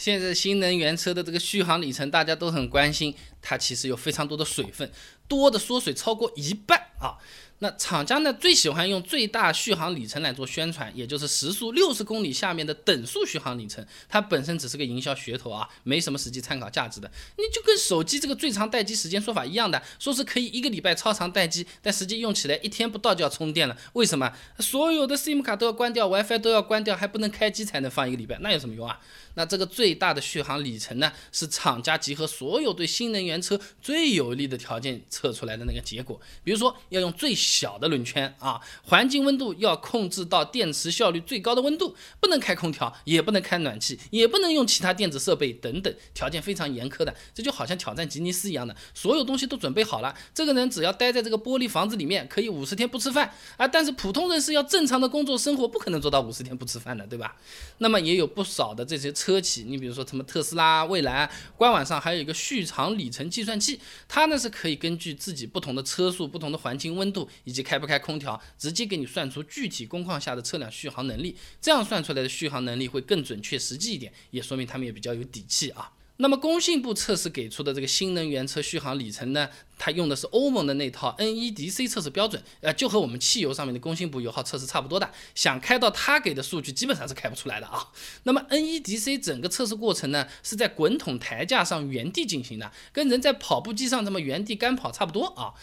现在新能源车的这个续航里程大家都很关心，它其实有非常多的水分，多的缩水超过一半啊。那厂家呢最喜欢用最大续航里程来做宣传，也就是时速六十公里下面的等速续航里程，它本身只是个营销噱头啊，没什么实际参考价值的。你就跟手机这个最长待机时间说法一样的，说是可以一个礼拜超长待机，但实际用起来一天不到就要充电了。为什么？所有的 SIM 卡都要关掉，WiFi 都要关掉，还不能开机才能放一个礼拜，那有什么用啊？那这个最大的续航里程呢，是厂家集合所有对新能源车最有利的条件测出来的那个结果。比如说，要用最小的轮圈啊，环境温度要控制到电池效率最高的温度，不能开空调，也不能开暖气，也不能用其他电子设备等等，条件非常严苛的。这就好像挑战吉尼斯一样的，所有东西都准备好了，这个人只要待在这个玻璃房子里面，可以五十天不吃饭啊。但是普通人是要正常的工作生活，不可能做到五十天不吃饭的，对吧？那么也有不少的这些。车企，你比如说什么特斯拉、蔚来，官网上还有一个续航里程计算器，它呢是可以根据自己不同的车速、不同的环境温度以及开不开空调，直接给你算出具体工况下的车辆续航能力。这样算出来的续航能力会更准确、实际一点，也说明他们也比较有底气啊。那么工信部测试给出的这个新能源车续航里程呢，它用的是欧盟的那套 NEDC 测试标准，呃，就和我们汽油上面的工信部油耗测试差不多的。想开到它给的数据，基本上是开不出来的啊。那么 NEDC 整个测试过程呢，是在滚筒台架上原地进行的，跟人在跑步机上这么原地干跑差不多啊。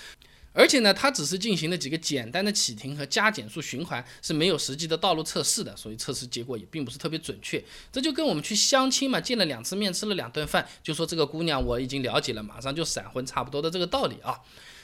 而且呢，它只是进行了几个简单的启停和加减速循环，是没有实际的道路测试的，所以测试结果也并不是特别准确。这就跟我们去相亲嘛，见了两次面，吃了两顿饭，就说这个姑娘我已经了解了，马上就闪婚差不多的这个道理啊。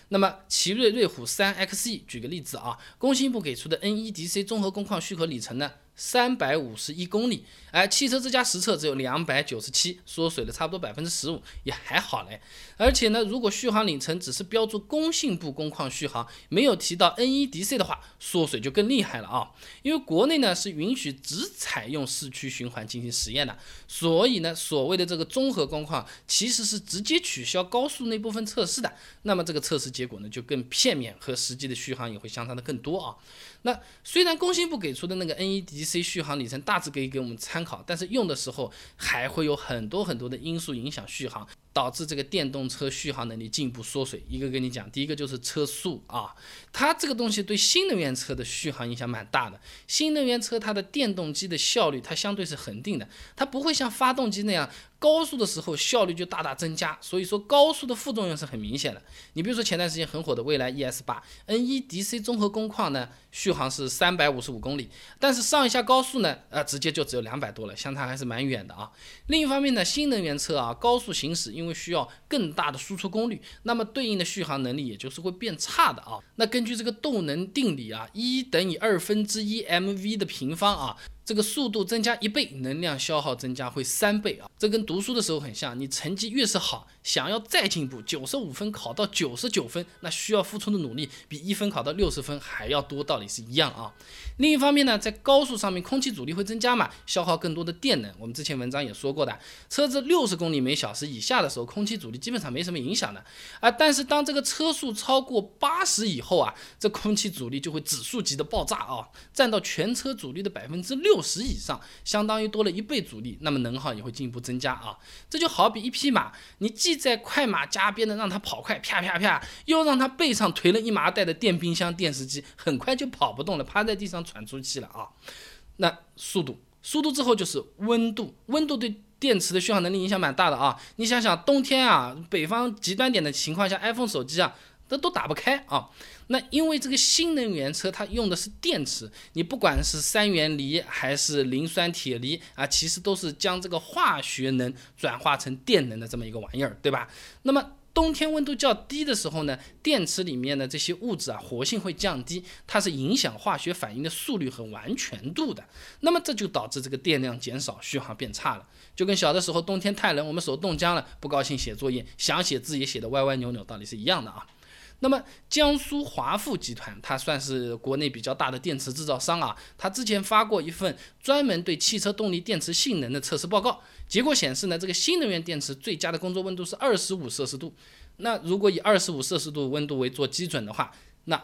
那么奇瑞瑞虎三 XE，举个例子啊，工信部给出的 NEDC 综合工况许可里程呢？三百五十一公里，哎，汽车之家实测只有两百九十七，缩水了差不多百分之十五，也还好嘞。而且呢，如果续航里程只是标注工信部工况续航，没有提到 NEDC 的话，缩水就更厉害了啊。因为国内呢是允许只采用市区循环进行实验的，所以呢，所谓的这个综合工况其实是直接取消高速那部分测试的。那么这个测试结果呢就更片面，和实际的续航也会相差的更多啊。那虽然工信部给出的那个 NEDC c 续航里程大致可以给我们参考，但是用的时候还会有很多很多的因素影响续航。导致这个电动车续航能力进一步缩水。一个跟你讲，第一个就是车速啊，它这个东西对新能源车的续航影响蛮大的。新能源车它的电动机的效率它相对是恒定的，它不会像发动机那样高速的时候效率就大大增加。所以说高速的副作用是很明显的。你比如说前段时间很火的蔚来 ES 八 NEDC 综合工况呢，续航是三百五十五公里，但是上一下高速呢，呃，直接就只有两百多了，相差还是蛮远的啊。另一方面呢，新能源车啊，高速行驶因因为需要更大的输出功率，那么对应的续航能力也就是会变差的啊。那根据这个动能定理啊，一等于二分之一 mv 的平方啊。这个速度增加一倍，能量消耗增加会三倍啊！这跟读书的时候很像，你成绩越是好，想要再进步，九十五分考到九十九分，那需要付出的努力比一分考到六十分还要多，道理是一样啊。另一方面呢，在高速上面，空气阻力会增加嘛，消耗更多的电能。我们之前文章也说过的，车子六十公里每小时以下的时候，空气阻力基本上没什么影响的啊。但是当这个车速超过八十以后啊，这空气阻力就会指数级的爆炸啊，占到全车阻力的百分之六。六十以上，相当于多了一倍阻力，那么能耗也会进一步增加啊。这就好比一匹马，你既在快马加鞭的让它跑快，啪啪啪，又让它背上驮了一麻袋的电冰箱、电视机，很快就跑不动了，趴在地上喘粗气了啊。那速度，速度之后就是温度，温度对电池的续航能力影响蛮大的啊。你想想，冬天啊，北方极端点的情况下，iPhone 手机啊。这都打不开啊！那因为这个新能源车它用的是电池，你不管是三元锂还是磷酸铁锂啊，其实都是将这个化学能转化成电能的这么一个玩意儿，对吧？那么冬天温度较低的时候呢，电池里面的这些物质啊，活性会降低，它是影响化学反应的速率和完全度的。那么这就导致这个电量减少，续航变差了。就跟小的时候冬天太冷，我们手冻僵了，不高兴写作业，想写字也写的歪歪扭扭，道理是一样的啊。那么江苏华富集团，它算是国内比较大的电池制造商啊。它之前发过一份专门对汽车动力电池性能的测试报告，结果显示呢，这个新能源电池最佳的工作温度是二十五摄氏度。那如果以二十五摄氏度温度为做基准的话，那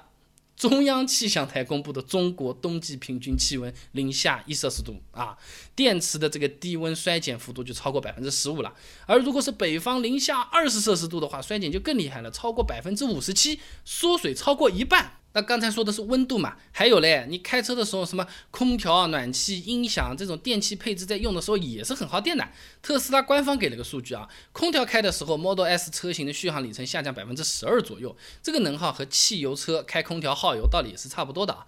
中央气象台公布的中国冬季平均气温零下一摄氏度啊，电池的这个低温衰减幅度就超过百分之十五了。而如果是北方零下二十摄氏度的话，衰减就更厉害了，超过百分之五十七，缩水超过一半。那刚才说的是温度嘛，还有嘞，你开车的时候，什么空调、暖气、音响这种电器配置在用的时候也是很耗电的。特斯拉官方给了个数据啊，空调开的时候，Model S 车型的续航里程下降百分之十二左右，这个能耗和汽油车开空调耗油道理也是差不多的啊。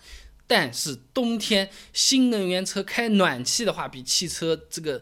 但是冬天新能源车开暖气的话，比汽车这个。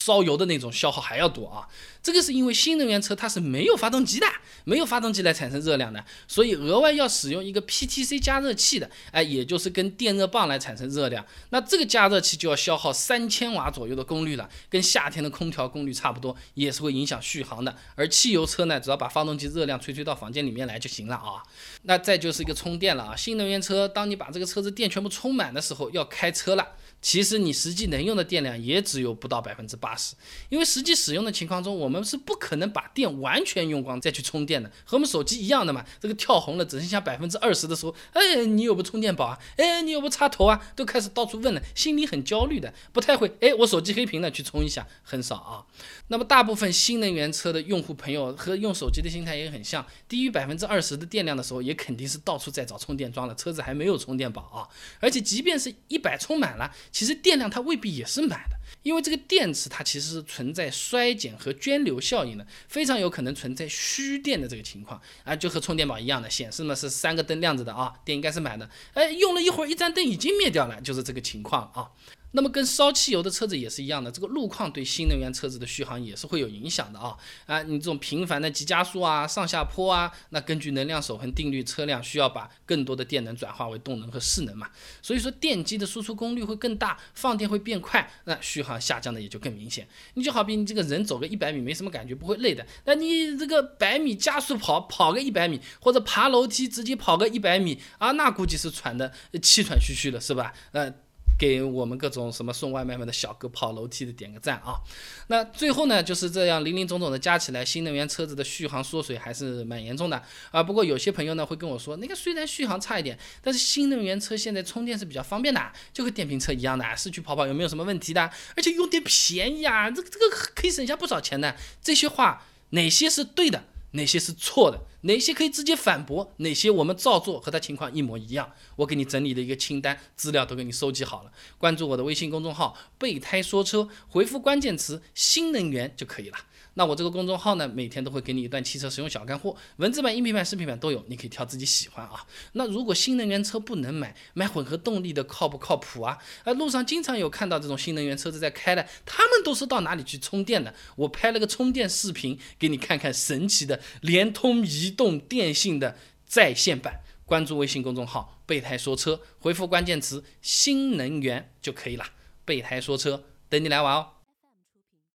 烧油的那种消耗还要多啊，这个是因为新能源车它是没有发动机的，没有发动机来产生热量的，所以额外要使用一个 PTC 加热器的，哎，也就是跟电热棒来产生热量。那这个加热器就要消耗三千瓦左右的功率了，跟夏天的空调功率差不多，也是会影响续航的。而汽油车呢，只要把发动机热量吹吹到房间里面来就行了啊。那再就是一个充电了啊，新能源车当你把这个车子电全部充满的时候，要开车了。其实你实际能用的电量也只有不到百分之八八十，因为实际使用的情况中，我们是不可能把电完全用光再去充电的，和我们手机一样的嘛。这个跳红了只剩下百分之二十的时候，哎，你有不充电宝啊？哎，你有不插头啊？都开始到处问了，心里很焦虑的，不太会。哎，我手机黑屏了，去充一下，很少啊。那么大部分新能源车的用户朋友和用手机的心态也很像，低于百分之二十的电量的时候，也肯定是到处在找充电桩了，车子还没有充电宝啊。而且即便是一百充满了。其实电量它未必也是满的，因为这个电池它其实是存在衰减和涓流效应的，非常有可能存在虚电的这个情况啊，就和充电宝一样的，显示呢是三个灯亮着的啊，电应该是满的，哎，用了一会儿，一盏灯已经灭掉了，就是这个情况啊。那么跟烧汽油的车子也是一样的，这个路况对新能源车子的续航也是会有影响的啊啊！你这种频繁的急加速啊、上下坡啊，那根据能量守恒定律，车辆需要把更多的电能转化为动能和势能嘛，所以说电机的输出功率会更大，放电会变快，那续航下降的也就更明显。你就好比你这个人走个一百米没什么感觉，不会累的，那你这个百米加速跑跑个一百米，或者爬楼梯直接跑个一百米啊，那估计是喘的气喘吁吁的，是吧？呃。给我们各种什么送外卖的小哥跑楼梯的点个赞啊！那最后呢，就是这样零零总总的加起来，新能源车子的续航缩水还是蛮严重的啊。不过有些朋友呢会跟我说，那个虽然续航差一点，但是新能源车现在充电是比较方便的，就和电瓶车一样的，市区跑跑有没有什么问题的？而且用电便宜啊，这个这个可以省下不少钱的。这些话哪些是对的？哪些是错的？哪些可以直接反驳？哪些我们照做和他情况一模一样？我给你整理的一个清单，资料都给你收集好了。关注我的微信公众号“备胎说车”，回复关键词“新能源”就可以了。那我这个公众号呢，每天都会给你一段汽车使用小干货，文字版、音频版、视频版都有，你可以挑自己喜欢啊。那如果新能源车不能买，买混合动力的靠不靠谱啊？啊，路上经常有看到这种新能源车子在开的，他们都是到哪里去充电的？我拍了个充电视频给你看看，神奇的联通、移动、电信的在线版。关注微信公众号“备胎说车”，回复关键词“新能源”就可以了。备胎说车，等你来玩哦。